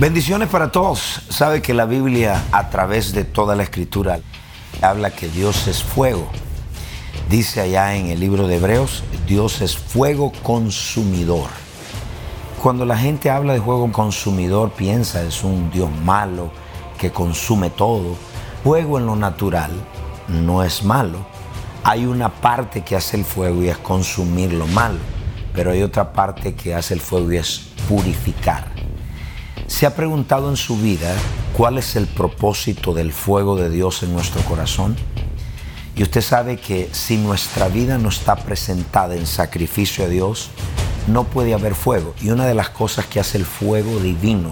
Bendiciones para todos. Sabe que la Biblia a través de toda la escritura habla que Dios es fuego. Dice allá en el libro de Hebreos, Dios es fuego consumidor. Cuando la gente habla de fuego consumidor, piensa es un Dios malo que consume todo. Fuego en lo natural no es malo. Hay una parte que hace el fuego y es consumir lo malo, pero hay otra parte que hace el fuego y es purificar. ¿Se ha preguntado en su vida cuál es el propósito del fuego de Dios en nuestro corazón? Y usted sabe que si nuestra vida no está presentada en sacrificio a Dios, no puede haber fuego. Y una de las cosas que hace el fuego divino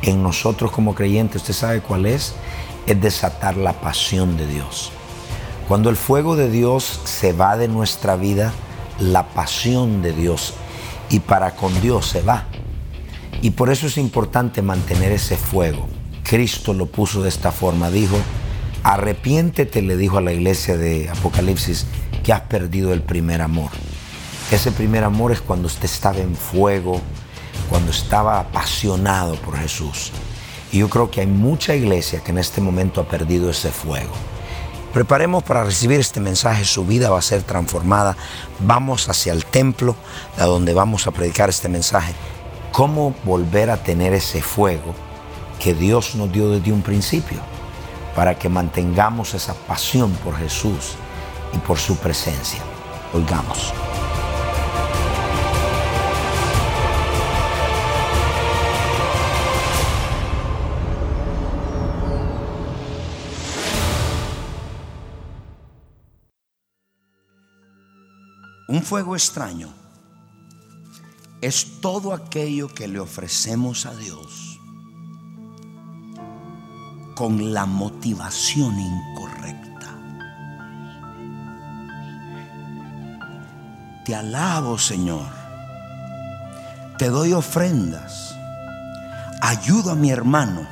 en nosotros como creyentes, ¿usted sabe cuál es? Es desatar la pasión de Dios. Cuando el fuego de Dios se va de nuestra vida, la pasión de Dios y para con Dios se va. Y por eso es importante mantener ese fuego. Cristo lo puso de esta forma, dijo, arrepiéntete, le dijo a la iglesia de Apocalipsis, que has perdido el primer amor. Ese primer amor es cuando usted estaba en fuego, cuando estaba apasionado por Jesús. Y yo creo que hay mucha iglesia que en este momento ha perdido ese fuego. Preparemos para recibir este mensaje, su vida va a ser transformada. Vamos hacia el templo, a donde vamos a predicar este mensaje cómo volver a tener ese fuego que Dios nos dio desde un principio, para que mantengamos esa pasión por Jesús y por su presencia. Oigamos. Un fuego extraño es todo aquello que le ofrecemos a Dios con la motivación incorrecta. Te alabo, Señor. Te doy ofrendas. Ayudo a mi hermano.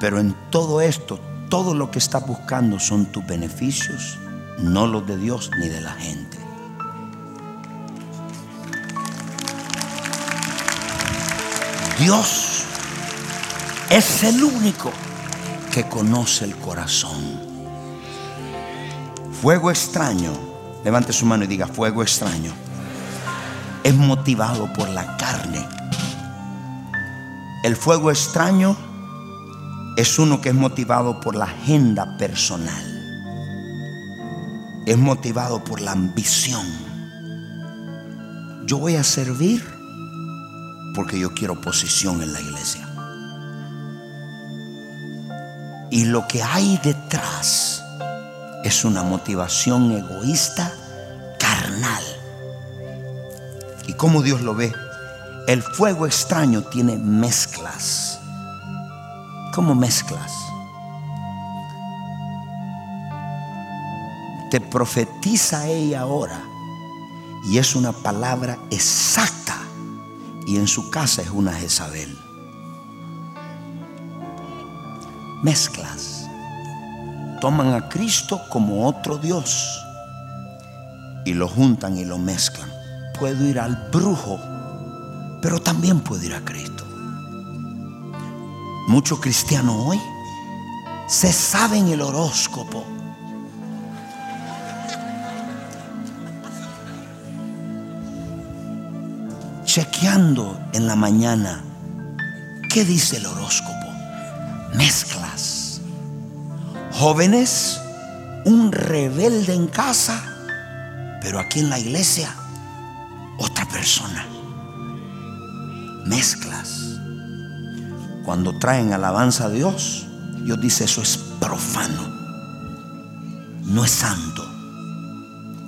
Pero en todo esto, todo lo que está buscando son tus beneficios, no los de Dios ni de la gente. Dios es el único que conoce el corazón. Fuego extraño, levante su mano y diga, fuego extraño, es motivado por la carne. El fuego extraño es uno que es motivado por la agenda personal. Es motivado por la ambición. Yo voy a servir porque yo quiero posición en la iglesia. Y lo que hay detrás es una motivación egoísta, carnal. ¿Y cómo Dios lo ve? El fuego extraño tiene mezclas. ¿Cómo mezclas? Te profetiza ella ahora y es una palabra exacta y en su casa es una Jezabel. Mezclas. Toman a Cristo como otro Dios y lo juntan y lo mezclan. Puedo ir al brujo, pero también puedo ir a Cristo. Muchos cristianos hoy se saben el horóscopo chequeando en la mañana qué dice el horóscopo. Mezclas. Jóvenes un rebelde en casa, pero aquí en la iglesia, otra persona. Mezclas. Cuando traen alabanza a Dios, Dios dice eso es profano. No es santo.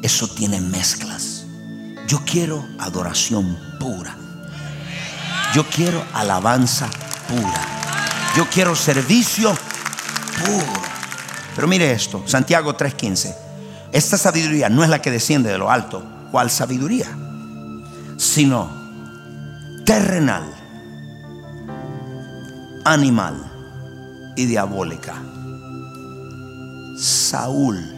Eso tiene mezclas. Yo quiero adoración pura. Yo quiero alabanza pura. Yo quiero servicio puro. Pero mire esto, Santiago 3:15. Esta sabiduría no es la que desciende de lo alto. ¿Cuál sabiduría? Sino terrenal, animal y diabólica. Saúl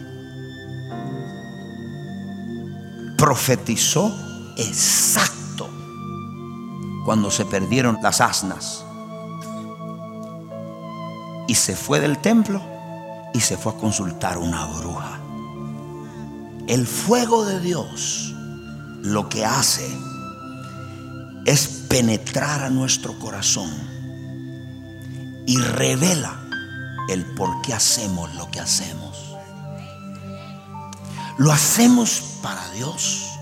profetizó exacto cuando se perdieron las asnas y se fue del templo y se fue a consultar una bruja. El fuego de Dios lo que hace es penetrar a nuestro corazón y revela el por qué hacemos lo que hacemos. ¿Lo hacemos para Dios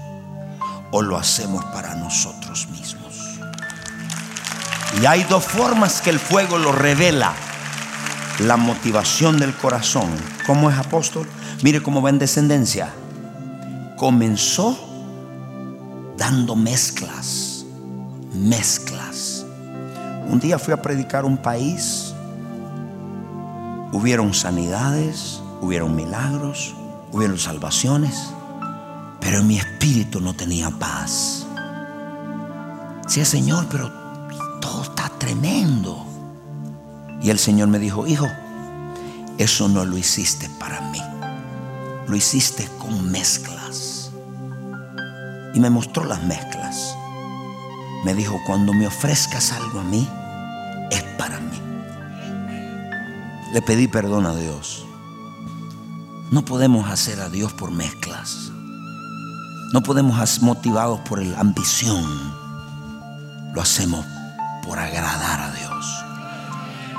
o lo hacemos para nosotros mismos? Y hay dos formas que el fuego lo revela la motivación del corazón. ¿Cómo es apóstol? Mire cómo va en descendencia. Comenzó dando mezclas, mezclas. Un día fui a predicar un país, hubieron sanidades, hubieron milagros, hubieron salvaciones, pero mi espíritu no tenía paz. Sí, Señor, pero todo está tremendo. Y el Señor me dijo, hijo, eso no lo hiciste para mí. Lo hiciste con mezclas. Y me mostró las mezclas. Me dijo, cuando me ofrezcas algo a mí, es para mí. Le pedí perdón a Dios. No podemos hacer a Dios por mezclas. No podemos ser motivados por la ambición. Lo hacemos por agradar a Dios.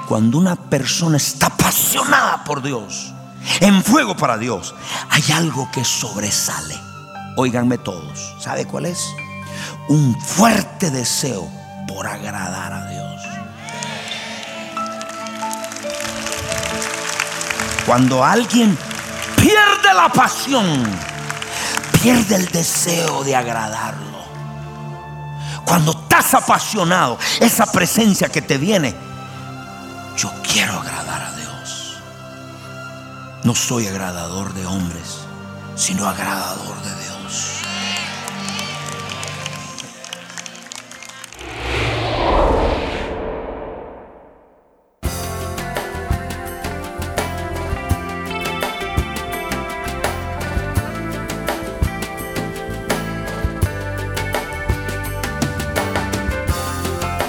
Cuando una persona está apasionada por Dios, en fuego para Dios, hay algo que sobresale. Óiganme todos, ¿sabe cuál es? Un fuerte deseo por agradar a Dios. Cuando alguien pierde la pasión, pierde el deseo de agradarlo. Cuando estás apasionado, esa presencia que te viene, yo quiero agradar a Dios. No soy agradador de hombres, sino agradador de Dios.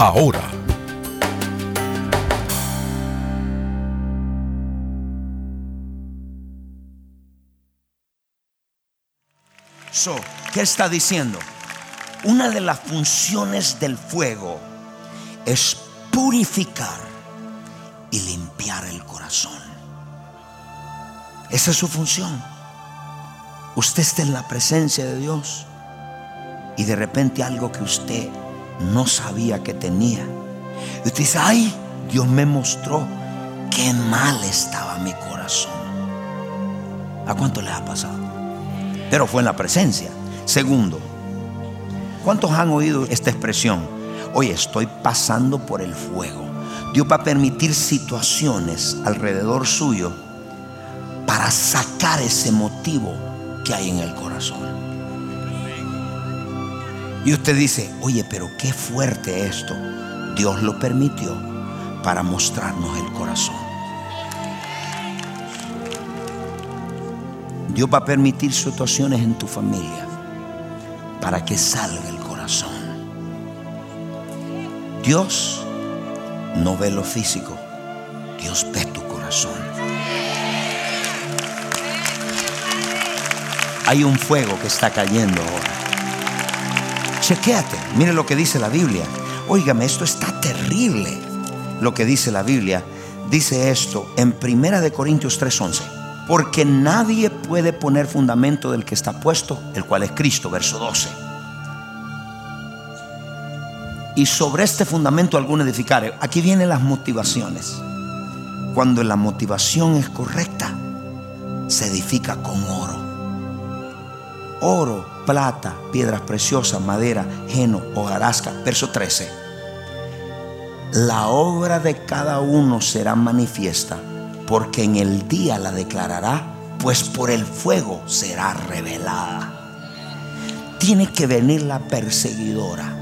ahora. ¿Qué está diciendo? Una de las funciones del fuego es purificar y limpiar el corazón. Esa es su función. Usted está en la presencia de Dios y de repente algo que usted no sabía que tenía. Y usted dice, ay, Dios me mostró qué mal estaba mi corazón. ¿A cuánto le ha pasado? pero fue en la presencia. Segundo, ¿cuántos han oído esta expresión? Oye, estoy pasando por el fuego. Dios va a permitir situaciones alrededor suyo para sacar ese motivo que hay en el corazón. Y usted dice, oye, pero qué fuerte esto. Dios lo permitió para mostrarnos el corazón. Dios va a permitir situaciones en tu familia para que salga el corazón. Dios no ve lo físico, Dios ve tu corazón. Hay un fuego que está cayendo ahora. Chequéate, mire lo que dice la Biblia. Óigame, esto está terrible. Lo que dice la Biblia. Dice esto en Primera de Corintios 3:11. Porque nadie puede poner fundamento del que está puesto, el cual es Cristo, verso 12. Y sobre este fundamento algún edificar. Aquí vienen las motivaciones. Cuando la motivación es correcta, se edifica con oro. Oro, plata, piedras preciosas, madera, heno, hojarasca. Verso 13. La obra de cada uno será manifiesta, porque en el día la declarará, pues por el fuego será revelada. Tiene que venir la perseguidora.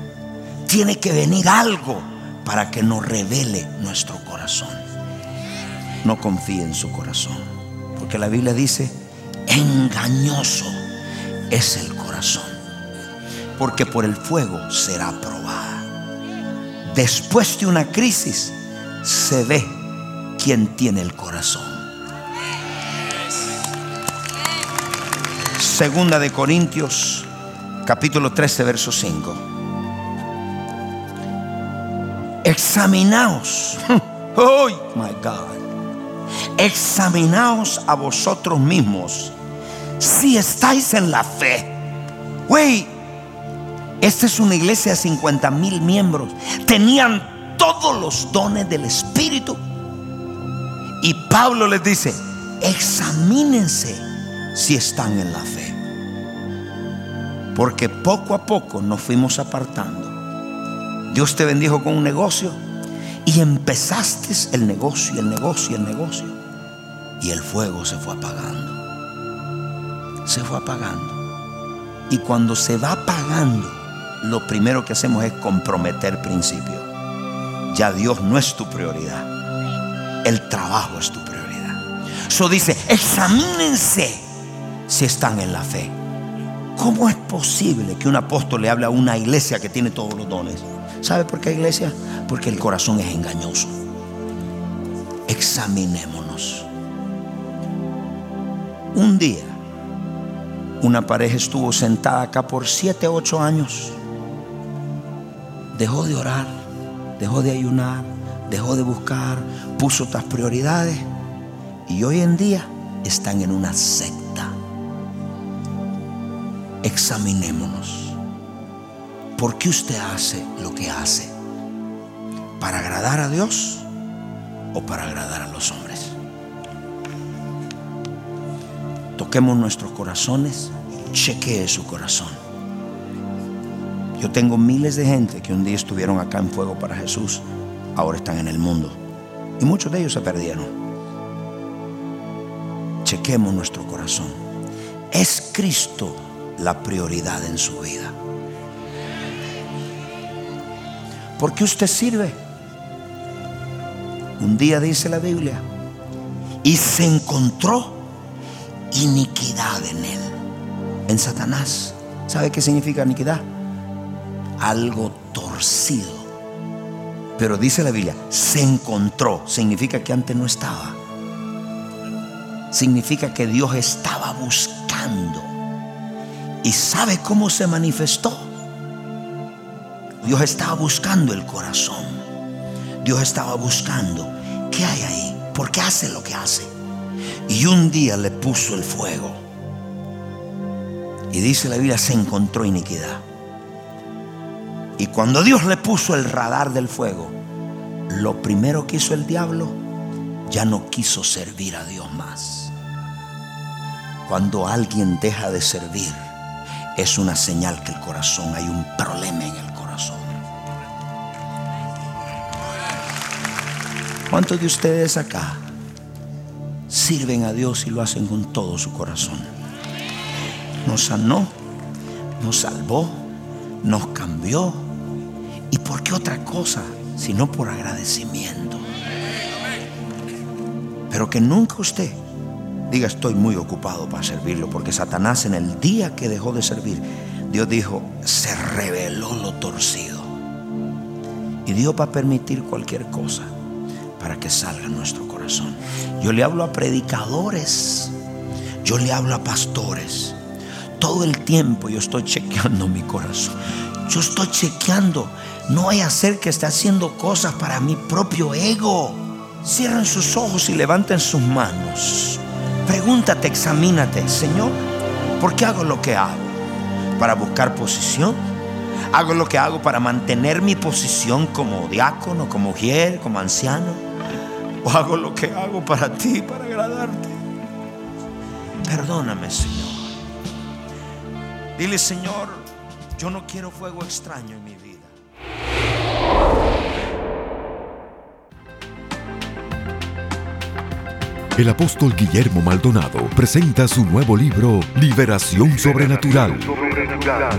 Tiene que venir algo para que nos revele nuestro corazón. No confíe en su corazón, porque la Biblia dice, engañoso es el corazón, porque por el fuego será probada. Después de una crisis se ve quién tiene el corazón. Segunda de Corintios, capítulo 13, verso 5. Examinaos. Oh my God. Examinaos a vosotros mismos si estáis en la fe. Güey, esta es una iglesia de 50 mil miembros. Tenían todos los dones del Espíritu. Y Pablo les dice, examínense si están en la fe. Porque poco a poco nos fuimos apartando. Dios te bendijo con un negocio y empezaste el negocio, el negocio, el negocio. Y el fuego se fue apagando se fue apagando. Y cuando se va apagando, lo primero que hacemos es comprometer principio. Ya Dios no es tu prioridad. El trabajo es tu prioridad. Eso dice, examínense si están en la fe. ¿Cómo es posible que un apóstol le hable a una iglesia que tiene todos los dones? ¿Sabe por qué iglesia? Porque el corazón es engañoso. Examinémonos. Un día una pareja estuvo sentada acá por 7, 8 años. Dejó de orar, dejó de ayunar, dejó de buscar, puso otras prioridades y hoy en día están en una secta. Examinémonos. ¿Por qué usted hace lo que hace? ¿Para agradar a Dios o para agradar a los hombres? Toquemos nuestros corazones, chequee su corazón. Yo tengo miles de gente que un día estuvieron acá en fuego para Jesús, ahora están en el mundo. Y muchos de ellos se perdieron. Chequemos nuestro corazón. ¿Es Cristo la prioridad en su vida? ¿Por qué usted sirve? Un día dice la Biblia, y se encontró iniquidad en él. En Satanás. ¿Sabe qué significa iniquidad? Algo torcido. Pero dice la Biblia, se encontró. Significa que antes no estaba. Significa que Dios estaba buscando. ¿Y sabe cómo se manifestó? Dios estaba buscando el corazón. Dios estaba buscando. ¿Qué hay ahí? ¿Por qué hace lo que hace? Y un día le puso el fuego. Y dice la Biblia, se encontró iniquidad. Y cuando Dios le puso el radar del fuego, lo primero que hizo el diablo, ya no quiso servir a Dios más. Cuando alguien deja de servir, es una señal que el corazón, hay un problema en el corazón. ¿Cuántos de ustedes acá sirven a Dios y lo hacen con todo su corazón. Nos sanó, nos salvó, nos cambió. ¿Y por qué otra cosa? Sino por agradecimiento. Pero que nunca usted Diga, estoy muy ocupado para servirlo, porque Satanás en el día que dejó de servir, Dios dijo, se reveló lo torcido. Y Dios va a permitir cualquier cosa para que salga nuestro Yo le hablo a predicadores, yo le hablo a pastores. Todo el tiempo yo estoy chequeando mi corazón. Yo estoy chequeando. No vaya a que esté haciendo cosas para mi propio ego. Cierren sus ojos y levanten sus manos. Pregúntate, examínate, Señor, ¿por qué hago lo que hago? ¿Para buscar posición? ¿Hago lo que hago para mantener mi posición como diácono, como mujer, como anciano? ¿O hago lo que hago para ti, para agradarte? Perdóname, Señor. Dile, Señor, yo no quiero fuego extraño en mi vida. El apóstol Guillermo Maldonado presenta su nuevo libro, Liberación Sobrenatural.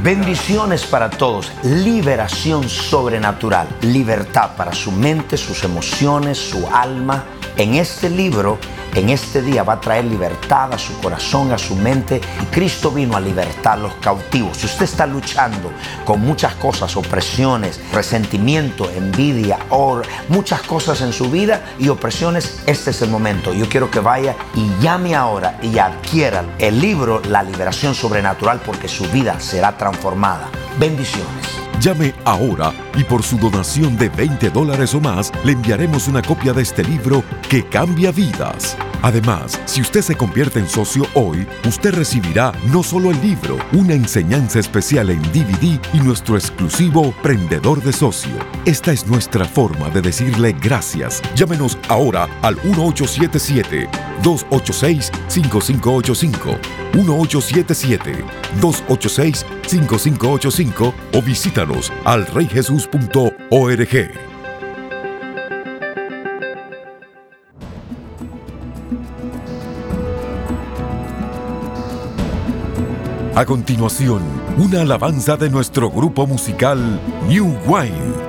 Bendiciones para todos, liberación sobrenatural, libertad para su mente, sus emociones, su alma. En este libro en este día va a traer libertad a su corazón, a su mente. Y Cristo vino a libertar a los cautivos. Si usted está luchando con muchas cosas, opresiones, resentimiento, envidia, or, muchas cosas en su vida y opresiones, este es el momento. Yo quiero que vaya y llame ahora y adquiera el libro La liberación sobrenatural porque su vida será transformada. Bendiciones. Llame ahora y por su donación de 20 dólares o más le enviaremos una copia de este libro que cambia vidas. Además, si usted se convierte en socio hoy, usted recibirá no solo el libro, una enseñanza especial en DVD y nuestro exclusivo Prendedor de Socio. Esta es nuestra forma de decirle gracias. Llámenos ahora al 1877-286-5585. 1877-286-5585 o visítanos al reyjesus.org. A continuación, una alabanza de nuestro grupo musical New Wine.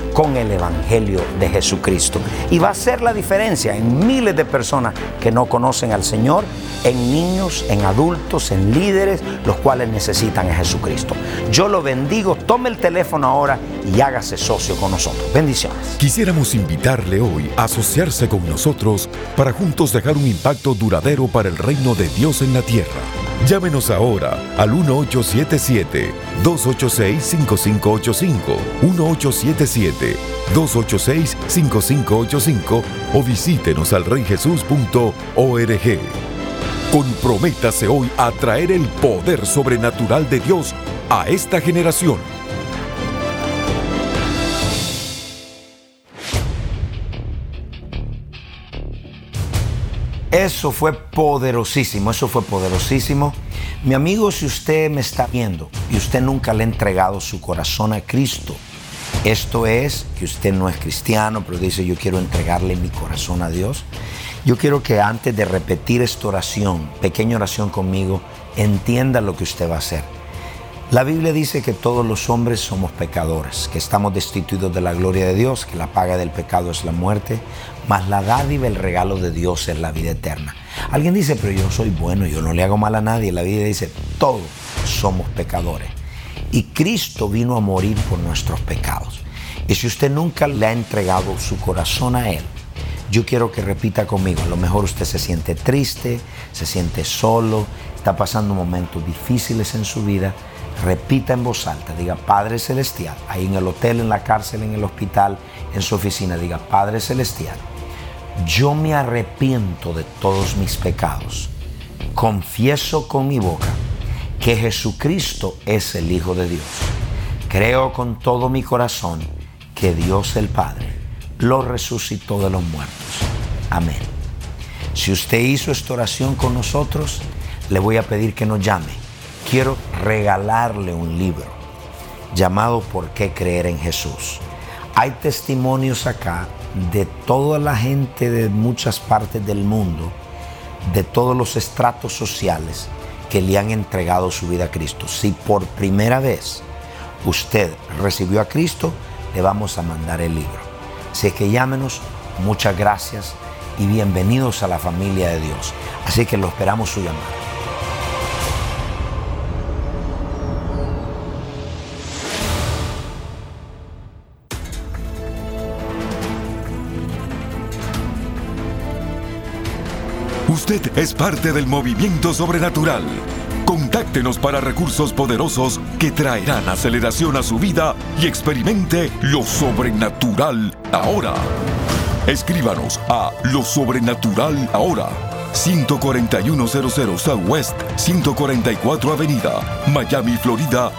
con el Evangelio de Jesucristo. Y va a ser la diferencia en miles de personas que no conocen al Señor, en niños, en adultos, en líderes, los cuales necesitan a Jesucristo. Yo lo bendigo, tome el teléfono ahora y hágase socio con nosotros. Bendiciones. Quisiéramos invitarle hoy a asociarse con nosotros para juntos dejar un impacto duradero para el reino de Dios en la tierra. Llámenos ahora al 1877-286-5585, 1877-286-5585 o visítenos al reyjesus.org. Comprométase hoy a traer el poder sobrenatural de Dios a esta generación. Eso fue poderosísimo, eso fue poderosísimo. Mi amigo, si usted me está viendo y usted nunca le ha entregado su corazón a Cristo, esto es que usted no es cristiano, pero dice yo quiero entregarle mi corazón a Dios. Yo quiero que antes de repetir esta oración, pequeña oración conmigo, entienda lo que usted va a hacer. La Biblia dice que todos los hombres somos pecadores, que estamos destituidos de la gloria de Dios, que la paga del pecado es la muerte, mas la dádiva, el regalo de Dios es la vida eterna. Alguien dice, pero yo soy bueno, yo no le hago mal a nadie. La Biblia dice, todos somos pecadores. Y Cristo vino a morir por nuestros pecados. Y si usted nunca le ha entregado su corazón a Él, yo quiero que repita conmigo. A lo mejor usted se siente triste, se siente solo, está pasando momentos difíciles en su vida repita en voz alta, diga Padre Celestial, ahí en el hotel, en la cárcel, en el hospital, en su oficina, diga Padre Celestial, yo me arrepiento de todos mis pecados, confieso con mi boca que Jesucristo es el Hijo de Dios, creo con todo mi corazón que Dios el Padre lo resucitó de los muertos. Amén. Si usted hizo esta oración con nosotros, le voy a pedir que nos llame quiero regalarle un libro llamado ¿Por qué creer en Jesús? Hay testimonios acá de toda la gente de muchas partes del mundo, de todos los estratos sociales que le han entregado su vida a Cristo. Si por primera vez usted recibió a Cristo, le vamos a mandar el libro. Así que llámenos, muchas gracias y bienvenidos a la familia de Dios. Así que lo esperamos su llamada. Usted es parte del movimiento sobrenatural. Contáctenos para recursos poderosos que traerán aceleración a su vida y experimente lo sobrenatural ahora. Escríbanos a lo sobrenatural ahora. 14100 Southwest 144 Avenida, Miami, Florida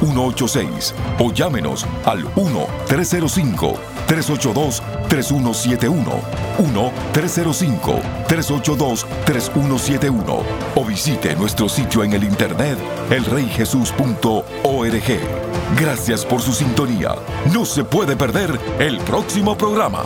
33186 o llámenos al 1 305 382-3171, 1-305-382-3171 o visite nuestro sitio en el internet elreyjesus.org. Gracias por su sintonía. No se puede perder el próximo programa.